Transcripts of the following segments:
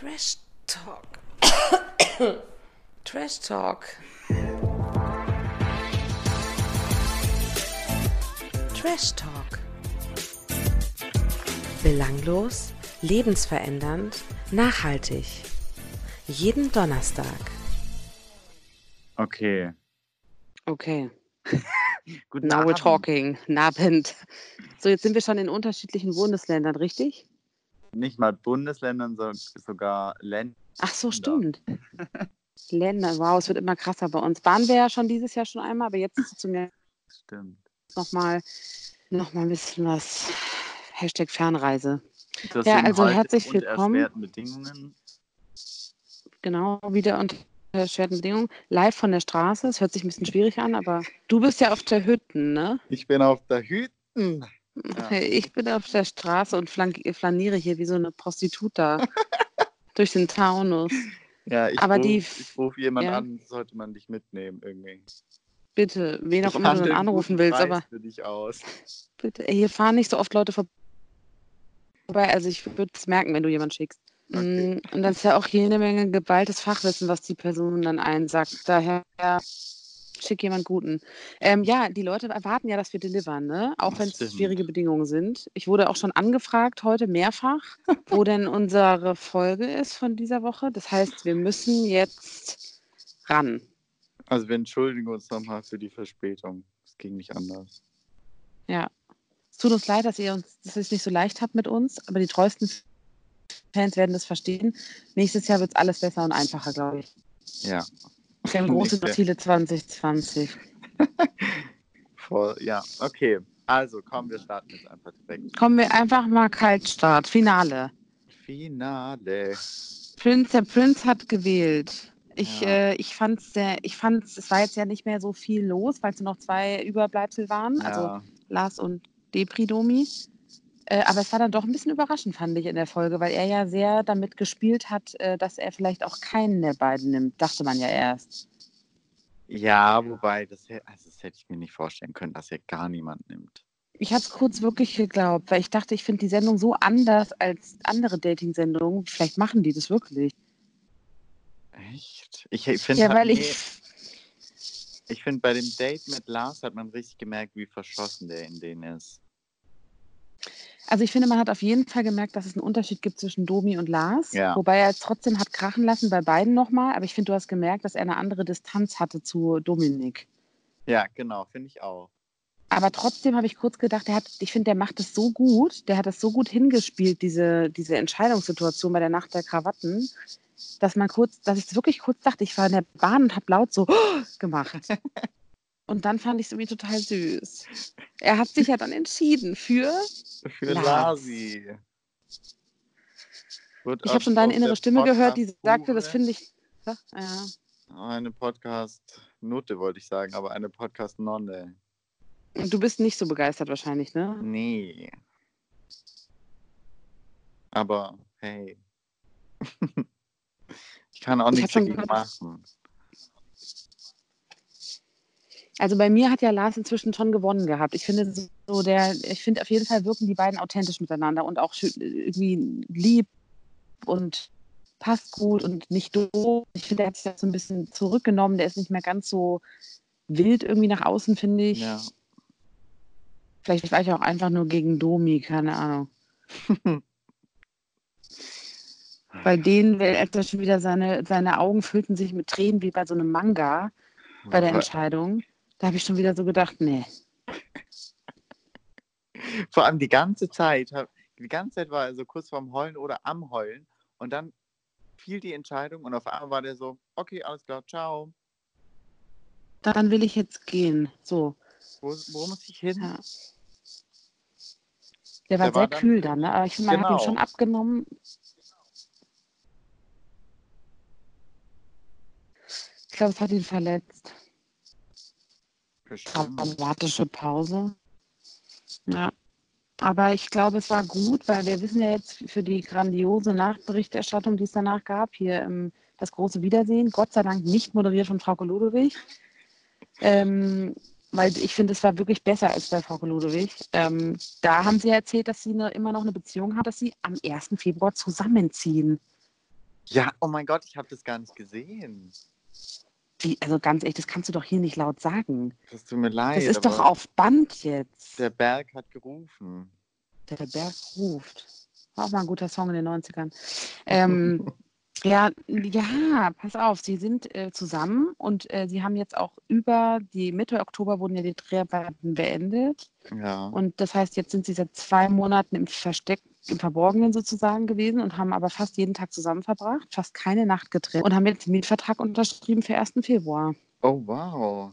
Trash Talk. Trash Talk. Trash Talk. Belanglos, lebensverändernd, nachhaltig. Jeden Donnerstag. Okay. Okay, Guten now we're Abend. talking. Nabend. So, jetzt sind wir schon in unterschiedlichen Bundesländern, richtig? Nicht mal Bundesländern, sondern sogar Ländern. Ach so, stimmt. Länder, wow, es wird immer krasser bei uns. Waren wir ja schon dieses Jahr schon einmal, aber jetzt ist es zum Jahr Stimmt. nochmal noch mal ein bisschen was. Hashtag Fernreise. Das Ja, also heute herzlich unter willkommen. erschwerten Bedingungen. Genau, wieder unter erschwerten Bedingungen. Live von der Straße. Es hört sich ein bisschen schwierig an, aber du bist ja auf der Hütten, ne? Ich bin auf der Hütten. Ja. Ich bin auf der Straße und flaniere hier wie so eine Prostituta durch den Taunus. Ja, ich Aber ruf, rufe jemanden ja. an, sollte man dich mitnehmen irgendwie. Bitte, wen auch immer du dann anrufen willst, Preis aber für dich aus. bitte, hier fahren nicht so oft Leute vorbei. Also ich würde es merken, wenn du jemanden schickst. Okay. Mm, Und dann ist ja auch jede Menge geballtes Fachwissen, was die Person dann einsagt. Daher schick jemand Guten. Ähm, ja, die Leute erwarten ja, dass wir delivern, ne? Auch Das wenn es schwierige Bedingungen sind. Ich wurde auch schon angefragt heute mehrfach, wo denn unsere Folge ist von dieser Woche. Das heißt, wir müssen jetzt ran. Also wir entschuldigen uns nochmal für die Verspätung. Es ging nicht anders. Ja. Es tut uns leid, dass ihr uns es nicht so leicht habt mit uns, aber die treuesten Fans werden das verstehen. Nächstes Jahr wird es alles besser und einfacher, glaube ich. Ja. Wir haben große. Ziele 2020. Voll, ja, okay. Also komm, wir starten jetzt einfach direkt. Kommen wir einfach mal Kaltstart. Finale. Finale. Prince, der Prinz hat gewählt. Ich, Ja. äh, ich fand es ich fand's, es war jetzt ja nicht mehr so viel los, weil es nur noch zwei Überbleibsel waren, also Ja, Lars und Depridomi. Äh, aber es war dann doch ein bisschen überraschend, fand ich in der Folge, weil er ja sehr damit gespielt hat, äh, dass er vielleicht auch keinen der beiden nimmt, dachte man ja erst. ja wobei, das, also das hätte ich mir nicht vorstellen können, dass er gar niemand nimmt. Ich habe es kurz wirklich geglaubt, weil ich dachte, ich finde die Sendung so anders als andere Dating-Sendungen. Vielleicht machen die das wirklich. Echt? Ich finde Ja, halt, weil ich. ich finde bei dem Date mit Lars hat man richtig gemerkt, wie verschossen der in denen ist. Also ich finde, man hat auf jeden Fall gemerkt, dass es einen Unterschied gibt zwischen Domi und Lars. Ja. Wobei er trotzdem hat krachen lassen bei beiden nochmal. Aber ich finde, du hast gemerkt, dass er eine andere Distanz hatte zu Dominik. Ja, genau, finde ich auch. Aber trotzdem habe ich kurz gedacht, der hat, ich finde, der macht es so gut, der hat es so gut hingespielt, diese, diese Entscheidungssituation bei der Nacht der Krawatten, dass man kurz, dass ich wirklich kurz dachte, ich war in der Bahn und habe laut so gemacht. Und dann fand ich es irgendwie total süß. Er hat sich ja dann entschieden für. Für. Larsi. Wird Ich habe schon deine innere Stimme gehört, die sagte, das finde ich. Ja. Eine Podcast-Note wollte ich sagen, aber eine Podcast-Nonne. Und du bist nicht so begeistert wahrscheinlich, ne? Nee. Aber hey. ich kann auch Ich nichts dagegen machen. Also bei mir hat ja Lars inzwischen schon gewonnen gehabt. Ich finde so der, ich finde auf jeden Fall wirken die beiden authentisch miteinander und auch schön, irgendwie lieb und passt gut und nicht doof. Ich finde, er hat sich da so ein bisschen zurückgenommen. Der ist nicht mehr ganz so wild irgendwie nach außen, finde ich. Ja. Vielleicht war ich auch einfach nur gegen Domi, keine Ahnung. Bei denen, weil er da schon wieder seine, seine Augen füllten sich mit Tränen wie bei so einem Manga bei der Entscheidung. Da habe ich schon wieder so gedacht, nee. Vor allem die ganze Zeit, die ganze Zeit war er so kurz vorm Heulen oder am Heulen und dann fiel die Entscheidung und auf einmal war der so, okay, alles klar, ciao. Dann will ich jetzt gehen. So. Wo, wo muss ich hin? Ja. Der war Der war sehr dann- kühl dann, ne? Aber ich finde, man hat Genau. ihn schon abgenommen. Ich glaube, es hat ihn verletzt. Bestimmt. Dramatische Pause. Ja. Aber ich glaube, es war gut, weil wir wissen ja jetzt für die grandiose Nachberichterstattung, die es danach gab, hier im, das große Wiedersehen, Gott sei Dank nicht moderiert von Frau Ludewig. Ähm, weil ich finde, es war wirklich besser als bei Frau Ludewig. Ähm, da haben sie ja erzählt, dass sie eine, immer noch eine Beziehung hat, dass sie am 1. Februar zusammenziehen. Ja, oh mein Gott, ich habe das gar nicht gesehen. Wie, also ganz ehrlich, das kannst du doch hier nicht laut sagen. Das tut mir leid. Das ist doch auf Band jetzt. Der Berg hat gerufen. Der, der Berg ruft. War auch mal ein guter Song in den 90ern. Ähm, ja, ja, pass auf, sie sind äh, zusammen und äh, sie haben jetzt auch über die Mitte Oktober wurden ja die Dreharbeiten beendet. Ja. Und das heißt, jetzt sind sie seit zwei Monaten im Versteck, im Verborgenen sozusagen gewesen und haben aber fast jeden Tag zusammen verbracht, fast keine Nacht getrennt und haben jetzt den Mietvertrag unterschrieben für 1. Februar. Oh, wow.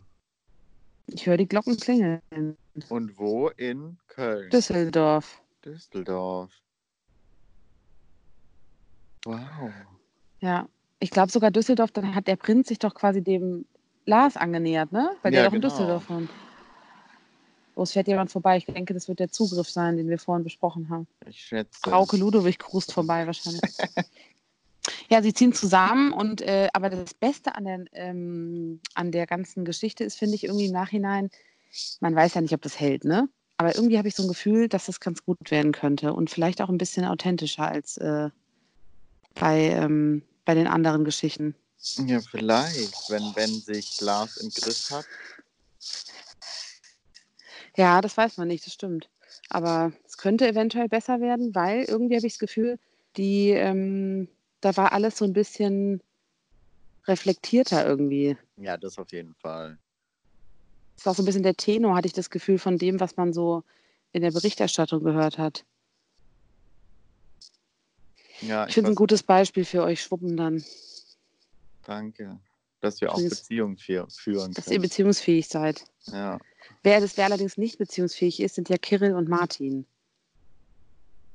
Ich höre die Glocken klingeln. Und wo? In Köln. Düsseldorf. Düsseldorf. Wow. Ja, ich glaube sogar Düsseldorf, dann hat der Prinz sich doch quasi dem Lars angenähert, ne? Weil der Ja, doch in genau. Düsseldorf wohnt. Oh, es fährt jemand vorbei. Ich denke, das wird der Zugriff sein, den wir vorhin besprochen haben. Ich schätze. Frauke Ludowig cruist vorbei wahrscheinlich. ja, sie ziehen zusammen und äh, aber das Beste an der, ähm, an der ganzen Geschichte ist, finde ich, irgendwie im Nachhinein, man weiß ja nicht, ob das hält, ne? Aber irgendwie habe ich so ein Gefühl, dass das ganz gut werden könnte und vielleicht auch ein bisschen authentischer als äh, bei, ähm, bei den anderen Geschichten. Ja, vielleicht, wenn, wenn sich Lars im Griff hat. Ja, das weiß man nicht, das stimmt. Aber es könnte eventuell besser werden, weil irgendwie habe ich das Gefühl, die, ähm, da war alles so ein bisschen reflektierter irgendwie. Ja, das auf jeden Fall. Das war so ein bisschen der Tenor, hatte ich das Gefühl, von dem, was man so in der Berichterstattung gehört hat. Ja, Ich finde es ein gutes Beispiel für euch Schwuppen dann, Danke, dass wir auch. Beziehungen fü- führen dass ihr beziehungsfähig seid. Ja, Wer das wer allerdings nicht beziehungsfähig ist, sind ja Kirill und Martin.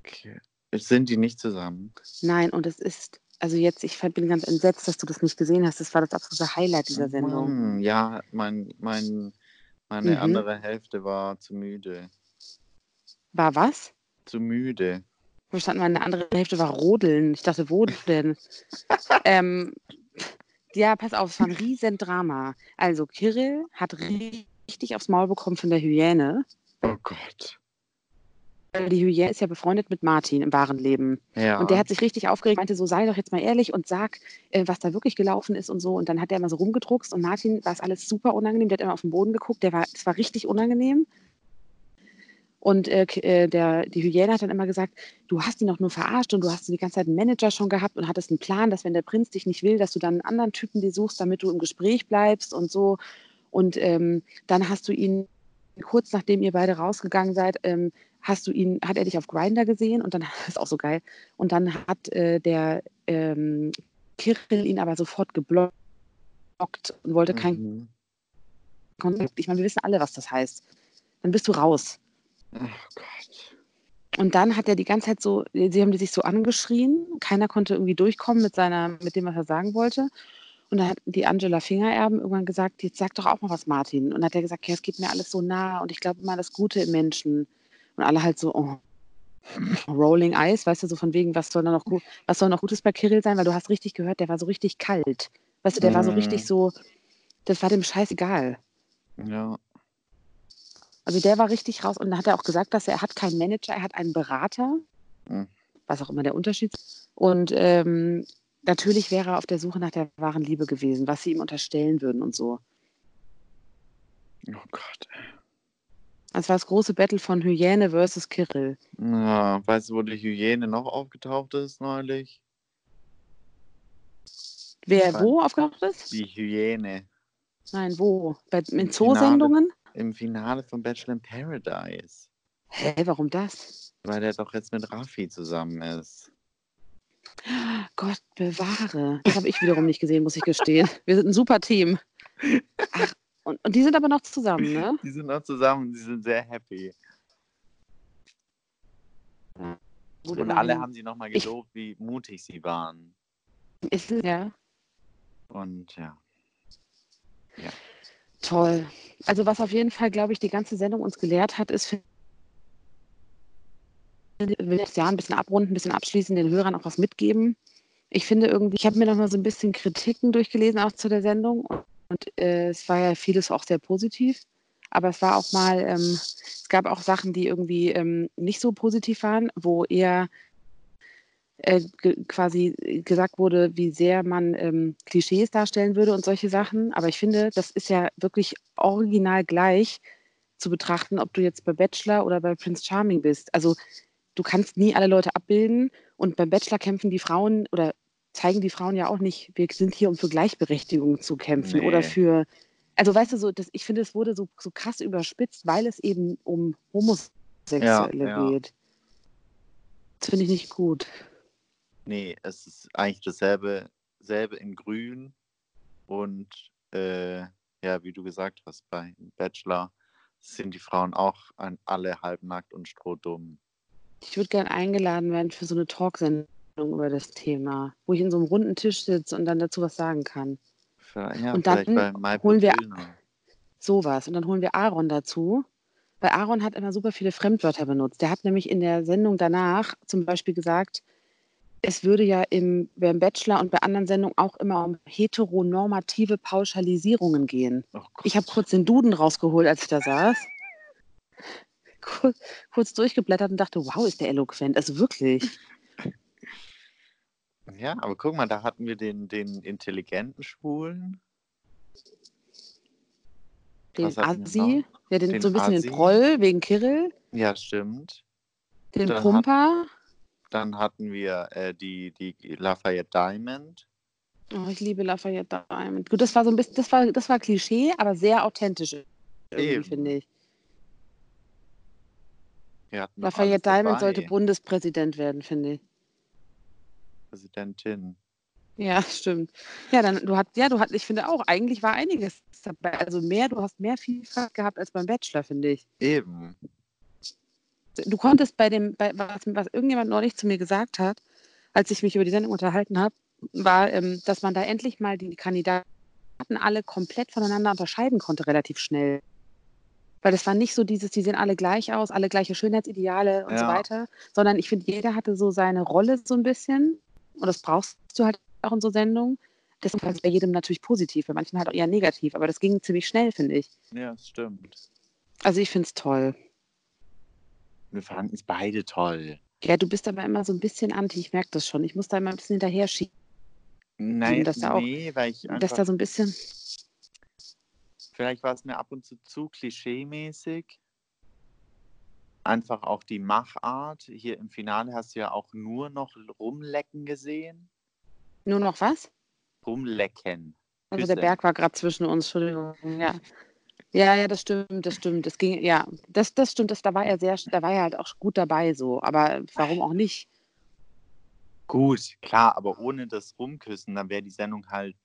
okay. Sind die nicht zusammen? Nein, und es ist, also jetzt, ich bin ganz entsetzt, dass du das nicht gesehen hast. Das war das absolute Highlight dieser Sendung. Ja, mein, mein, meine Mhm. andere Hälfte war zu müde. War was? Zu müde. Verstanden, meine andere Hälfte war Rodeln. Ich dachte, wo denn? ähm, ja, pass auf, es war ein riesen Drama. Also, Kirill hat richtig aufs Maul bekommen von der Hyäne. Oh Gott. Die Hyäne ist ja befreundet mit Martin im wahren Leben. Ja. Und der hat sich richtig aufgeregt, meinte so, sei doch jetzt mal ehrlich und sag, äh, was da wirklich gelaufen ist und so. Und dann hat er immer so rumgedruckst und Martin war es alles super unangenehm. Der hat immer auf den Boden geguckt. Der war, es war richtig unangenehm. Und äh, äh, der, die Hyäne hat dann immer gesagt, du hast ihn doch nur verarscht und du hast die ganze Zeit einen Manager schon gehabt und hattest einen Plan, dass wenn der Prinz dich nicht will, dass du dann einen anderen Typen dir suchst, damit du im Gespräch bleibst und so. Und ähm, dann hast du ihn, kurz nachdem ihr beide rausgegangen seid, ähm, hast du ihn, hat er dich auf Grinder gesehen und dann ist auch so geil. Und dann hat äh, der ähm, Kirill ihn aber sofort geblockt und wollte keinen Mhm. Kontakt. Ich meine, wir wissen alle, was das heißt. Dann bist du raus. Oh Gott. Und dann hat er die ganze Zeit so, sie haben die sich so angeschrien. Keiner konnte irgendwie durchkommen mit seiner, mit dem, was er sagen wollte. Und dann hat die Angela Fingererben irgendwann gesagt, jetzt sag doch auch mal was, Martin. Und dann hat er gesagt, ja, es geht mir alles so nah und ich glaube immer das Gute im Menschen. Und alle halt so, oh, Rolling Eyes, weißt du, so von wegen, was soll noch was soll noch Gutes bei Kirill sein? Weil du hast richtig gehört, der war so richtig kalt. Weißt du, der war so Mhm. richtig so, das war dem scheißegal. Ja. Also der war richtig raus und dann hat er auch gesagt, dass er, er hat keinen Manager, er hat einen Berater, Mhm. was auch immer der Unterschied ist. Und ähm, natürlich wäre er auf der Suche nach der wahren Liebe gewesen, was sie ihm unterstellen würden und so. Oh Gott. Das war das große Battle von Hyäne versus Kirill. Ja, weißt du, wo die Hyäne noch aufgetaucht ist neulich? Wer wo aufgetaucht ist? Die Hyäne. Nein, wo? Bei, in. Zoosendungen? Im Finale von Bachelor in Paradise. Hä, warum das? Weil der doch jetzt mit Raffi zusammen ist. Gott bewahre. Das habe ich wiederum nicht gesehen, muss ich gestehen. Wir sind ein super Team. Ach, und, und die sind aber noch zusammen, ne? Die sind noch zusammen die sind sehr happy. Gut, Und alle haben sie nochmal gelobt, wie mutig sie waren. Ist, ja. Und ja. Toll. Also was auf jeden Fall, glaube ich, die ganze Sendung uns gelehrt hat, ist, will das Jahr ein bisschen abrunden, ein bisschen abschließen, den Hörern auch was mitgeben. Ich finde irgendwie, ich habe mir noch mal so ein bisschen Kritiken durchgelesen, auch zu der Sendung. Und, und äh, es war ja vieles auch sehr positiv. Aber es war auch mal, ähm, es gab auch Sachen, die irgendwie ähm, nicht so positiv waren, wo eher äh, ge quasi gesagt wurde, wie sehr man ähm, Klischees darstellen würde und solche Sachen. Aber ich finde, das ist ja wirklich original gleich zu betrachten, ob du jetzt bei Bachelor oder bei Prince Charming bist. Also du kannst nie alle Leute abbilden und beim Bachelor kämpfen die Frauen oder zeigen die Frauen ja auch nicht, wir sind hier, um für Gleichberechtigung zu kämpfen Nee. oder für, also weißt du, so, das, ich finde, es wurde so, so krass überspitzt, weil es eben um Homosexuelle Ja, ja. geht. Das finde ich nicht gut. Nee, es ist eigentlich dasselbe, selbe in Grün und äh, ja, wie du gesagt hast, bei Bachelor sind die Frauen auch an alle halbnackt und strohdumm. Ich würde gern eingeladen werden für so eine Talksendung über das Thema, wo ich in so einem runden Tisch sitze und dann dazu was sagen kann. Vielleicht, ja, Und dann holen wir- Illner. Sowas. Und dann holen wir Aaron dazu. Weil Aaron hat immer super viele Fremdwörter benutzt. Der hat nämlich in der Sendung danach zum Beispiel gesagt, es würde ja im, beim Bachelor und bei anderen Sendungen auch immer um heteronormative Pauschalisierungen gehen. Oh. Ich habe kurz den Duden rausgeholt, als ich da saß. Kur- Kurz durchgeblättert und dachte, wow, ist der eloquent. Also wirklich. Ja, aber guck mal, da hatten wir den, den intelligenten Schwulen. Den Assi, ja, den, Den so ein bisschen Assi. den Proll wegen Kirill, Ja, stimmt. den Dann hat- Pumper. Dann hatten wir äh, die, die Lafayette Diamond. Oh, ich liebe Lafayette Diamond. Gut, das war so ein bisschen, das war, das war Klischee, aber sehr authentisch finde ich. Lafayette Diamond dabei. sollte Bundespräsident werden, finde ich. Präsidentin. Ja, stimmt. Ja, dann du hast, ja, du hast, ich finde auch, eigentlich war einiges dabei. Also mehr, du hast mehr Vielfalt gehabt als beim Bachelor, finde ich. Eben. Du konntest bei dem, bei, was, was irgendjemand neulich zu mir gesagt hat, als ich mich über die Sendung unterhalten habe, war, ähm, dass man da endlich mal die Kandidaten alle komplett voneinander unterscheiden konnte, relativ schnell. Weil das war nicht so dieses, die sehen alle gleich aus, alle gleiche Schönheitsideale und so Ja. weiter, sondern ich finde, jeder hatte so seine Rolle so ein bisschen und das brauchst du halt auch in so Sendungen. Das ist halt bei jedem natürlich positiv, bei manchen halt auch eher negativ, aber das ging ziemlich schnell, finde ich. Ja, das stimmt. Also ich finde es toll. Wir fanden es beide toll. Ja, du bist aber immer so ein bisschen anti, ich merke das schon. Ich muss da immer ein bisschen hinterher schieben, Nein, dass da auch- nee, weil ich dass einfach, da so ein bisschen. vielleicht war es mir ab und zu zu klischee-mäßig. Einfach auch die Machart. Hier im Finale hast du ja auch nur noch rumlecken gesehen. Nur noch was? Rumlecken. Also der Küsse. Berg war gerade zwischen uns, Entschuldigung. Ja. Ja, ja, das stimmt, das stimmt. Das ging, ja, das, das stimmt, das, da war er sehr, da war er halt auch gut dabei so. Aber warum auch nicht? Gut, klar, aber ohne das Rumküssen, dann wäre die Sendung halt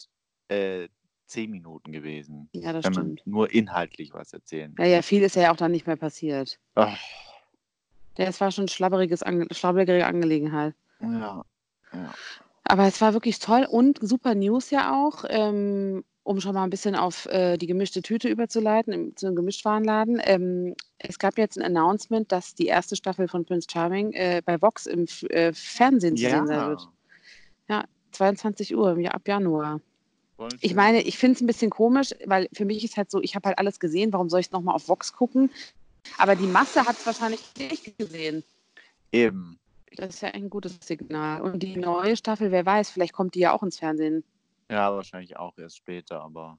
äh, zehn Minuten gewesen. Ja, das wenn man stimmt. nur inhaltlich was erzählen. Ja, ja, viel ist ja auch dann nicht mehr passiert. Oh, Das war schon ein schlabberiges, Ange schlabberige Angelegenheit. ja, ja. Aber es war wirklich toll und super News ja auch, ähm, um schon mal ein bisschen auf äh, die gemischte Tüte überzuleiten, im, zu einem Gemischtwarenladen. Ähm, es gab jetzt ein Announcement, dass die erste Staffel von Prince Charming äh, bei Vox im äh, Fernsehen zu sehen sein Ja, wird. 22 Uhr Ja- ab Januar. voll Ich meine, ich finde es ein bisschen komisch, weil für mich ist halt so, ich habe halt alles gesehen, warum soll ich es nochmal auf Vox gucken? Aber die Masse hat es wahrscheinlich nicht gesehen. Eben. Das ist ja ein gutes Signal. Und die neue Staffel, wer weiß, vielleicht kommt die ja auch ins Fernsehen. Ja, wahrscheinlich auch erst später, aber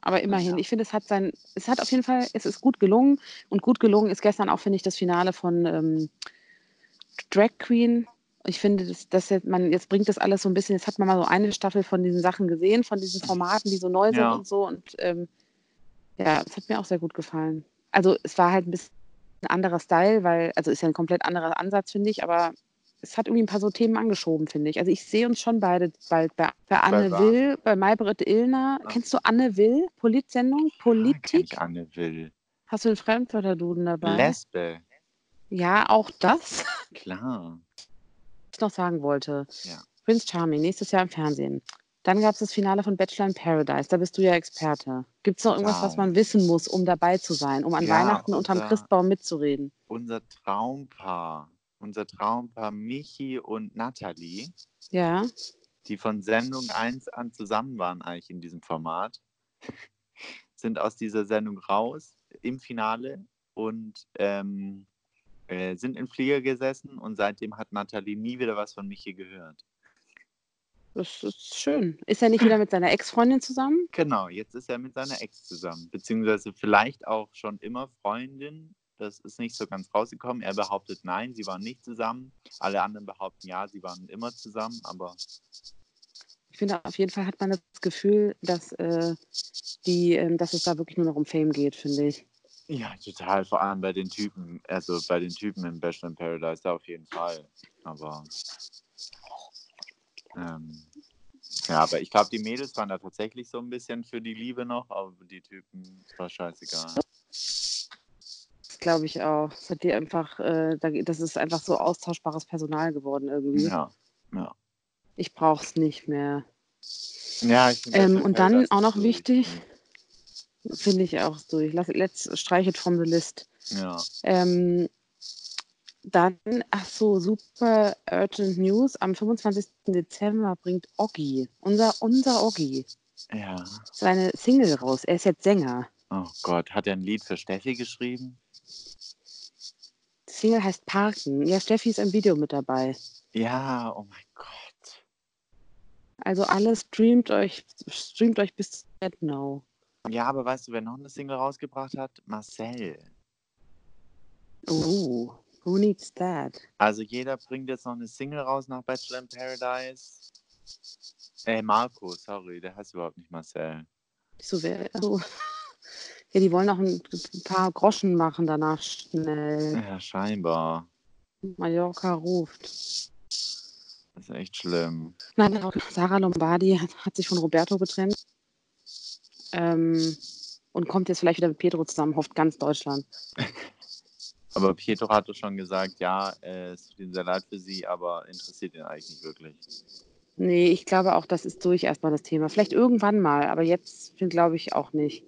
Aber immerhin, Ja. ich finde, es hat sein, es hat auf jeden Fall, es ist gut gelungen. Und gut gelungen ist gestern auch, finde ich, das Finale von ähm, Drag Queen. Ich finde, dass, dass jetzt, man, jetzt bringt das alles so ein bisschen, jetzt hat man mal so eine Staffel von diesen Sachen gesehen, von diesen Formaten, die so neu sind Ja. und so. Und ähm, ja, es hat mir auch sehr gut gefallen. Also es war halt ein bisschen ein anderer Style, weil, also ist ja ein komplett anderer Ansatz, finde ich, aber es hat irgendwie ein paar so Themen angeschoben, finde ich. Also ich sehe uns schon beide bald bei, bei Anne was? Will, bei Maybrit Illner. Ja. Kennst du Anne Will? Politsendung? Politik? ich Anne Will. Hast du einen Fremdwörterduden dabei? Lesbe, Ja, auch das, klar. was ich noch sagen wollte. Ja. Prince Charming, nächstes Jahr im Fernsehen. Dann gab es das Finale von Bachelor in Paradise. Da bist du ja Experte. Gibt es noch irgendwas, was Total. man wissen muss, um dabei zu sein, um an Ja, Weihnachten unterm unser- Christbaum mitzureden? Unser Traumpaar, unser Traumpaar Michi und Nathalie, Ja. die von Sendung 1 an zusammen waren eigentlich in diesem Format, sind aus dieser Sendung raus im Finale und ähm, äh, sind im Flieger gesessen und seitdem hat Nathalie nie wieder was von Michi gehört. Das ist schön. Ist er nicht wieder mit seiner Ex-Freundin zusammen? Genau, jetzt ist er mit seiner Ex zusammen, beziehungsweise vielleicht auch schon immer Freundin. Das ist nicht so ganz rausgekommen. Er behauptet nein, sie waren nicht zusammen. Alle anderen behaupten ja, sie waren immer zusammen, aber Ich finde, auf jeden Fall hat man das Gefühl, dass, äh, die, ähm, dass es da wirklich nur noch um Fame geht, finde ich. ja, total. Vor allem bei den Typen, also bei den Typen im Bachelor in Paradise, da auf jeden Fall. Aber ähm, ja, aber ich glaube, die Mädels waren da tatsächlich so ein bisschen für die Liebe noch, aber die Typen war scheißegal. Das glaube ich auch. Das, hat die einfach, äh, da- das ist einfach so austauschbares Personal geworden irgendwie. Ja, ja. Ich brauche es nicht mehr. Ja, ich Ähm, und dann auch noch wichtig, finde ich auch durch. Lass, let's streich it from the list. Ja. Ähm, dann, ach so, super urgent news. Am 25. Dezember bringt Oggi, unser, unser Oggi, Ja. seine Single raus. Er ist jetzt Sänger. Oh Gott, hat er ein Lied für Steffi geschrieben? Single heißt Parken. Ja, Steffi ist im Video mit dabei. Ja, oh mein Gott. Also alles streamt euch, streamt euch bis zu now. Ja, aber weißt du, wer noch eine Single rausgebracht hat? Marcel. Oh, who needs that? Also jeder bringt jetzt noch eine Single raus nach Bachelor in Paradise. Äh, Marco, sorry, der heißt überhaupt nicht Marcel. So wer, also, ja, die wollen noch ein, paar Groschen machen danach schnell. Ja, scheinbar. Mallorca ruft. Das ist echt schlimm. Nein, auch Sarah Lombardi hat, hat sich von Roberto getrennt. Ähm, und kommt jetzt vielleicht wieder mit Pedro zusammen, hofft ganz Deutschland. Aber Pietro hatte schon gesagt, ja, äh, es tut ihm sehr leid für sie, aber interessiert ihn eigentlich nicht wirklich. Nee, ich glaube auch, das ist durch erstmal das Thema. Vielleicht irgendwann mal, aber jetzt glaube ich auch nicht.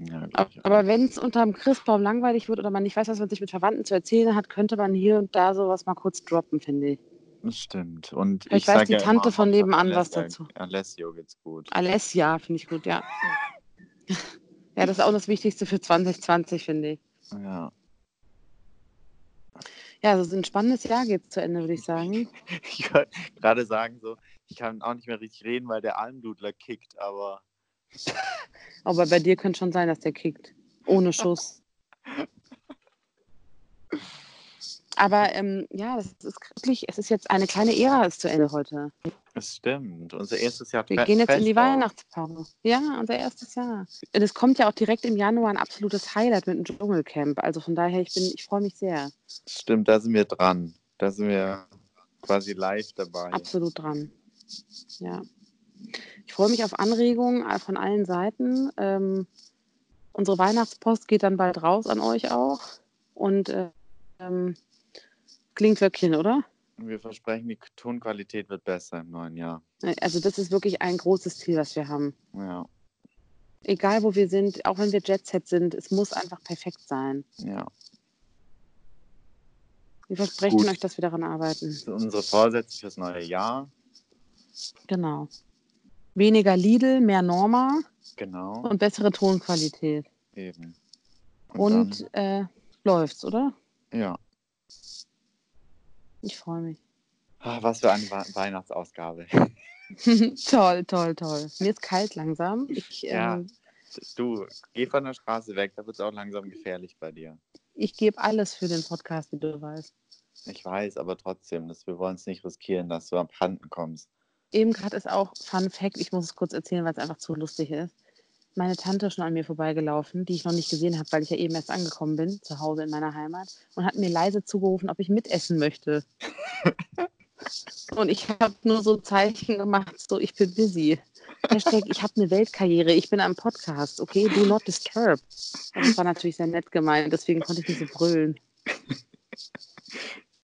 Ja, Aber, wenn es unterm Christbaum langweilig wird oder man nicht weiß, was man sich mit Verwandten zu erzählen hat, könnte man hier und da sowas mal kurz droppen, finde ich. Das stimmt. Und Vielleicht ich weiß die ja Tante immer, von nebenan was Alessio- dazu. Alessio geht's gut. Alessia finde ich gut, ja. Ja, das ist auch das Wichtigste für 2020, finde ich. Ja. Ja, also ein spannendes Jahr geht zu Ende, würde ich sagen. Ich wollte gerade sagen, so, ich kann auch nicht mehr richtig reden, weil der Almdudler kickt, aber Aber bei dir könnte schon sein, dass der kickt. Ohne Schuss. Aber ähm, ja, das ist wirklich, es ist jetzt eine kleine Ära ist zu Ende heute. es stimmt. Unser erstes Jahr Wir gehen jetzt in die Fest. Weihnachtspause. Ja, unser erstes Jahr. Und es kommt ja auch direkt im Januar ein absolutes Highlight mit dem Dschungelcamp. Also von daher, ich bin, ich freue mich sehr. Stimmt, da sind wir dran. Da sind wir quasi live dabei. Absolut dran. Ja. Ich freue mich auf Anregungen äh, von allen Seiten. Ähm, unsere Weihnachtspost geht dann bald raus an euch auch. Und äh, ähm, klingt wirklich, oder? Wir versprechen, die Tonqualität wird besser im neuen Jahr. Also das ist wirklich ein großes Ziel, was wir haben. Ja, Egal wo wir sind, auch wenn wir Jet Set sind, es muss einfach perfekt sein. ja. Wir versprechen Gut. euch, dass wir daran arbeiten. Das sind unsere Vorsätze fürs neue Jahr. Genau. Weniger Lidl, mehr Norma Genau, und bessere Tonqualität. eben. Und, äh, läuft's, oder? dann, ja. Ich freue mich. Ah, was für eine Weihnachtsausgabe. toll, toll, toll. Mir ist kalt langsam. Ich, Ja. ähm, Du, geh von der Straße weg, da wird es auch langsam gefährlich bei dir. ich gebe alles für den Podcast, wie du weißt. Ich weiß, aber trotzdem, dass wir wollen es nicht riskieren, dass du abhanden kommst. Eben gerade ist auch Fun Fact, ich muss es kurz erzählen, weil es einfach zu lustig ist. Meine Tante ist schon an mir vorbeigelaufen, die ich noch nicht gesehen habe, weil ich ja eben erst angekommen bin, zu Hause in meiner Heimat, und hat mir leise zugerufen, ob ich mitessen möchte. und ich habe nur so Zeichen gemacht, so ich bin busy. Hashtag, ich habe eine Weltkarriere, ich bin am Podcast, okay? Do not disturb. Und das war natürlich sehr nett gemeint, deswegen konnte ich nicht so brüllen.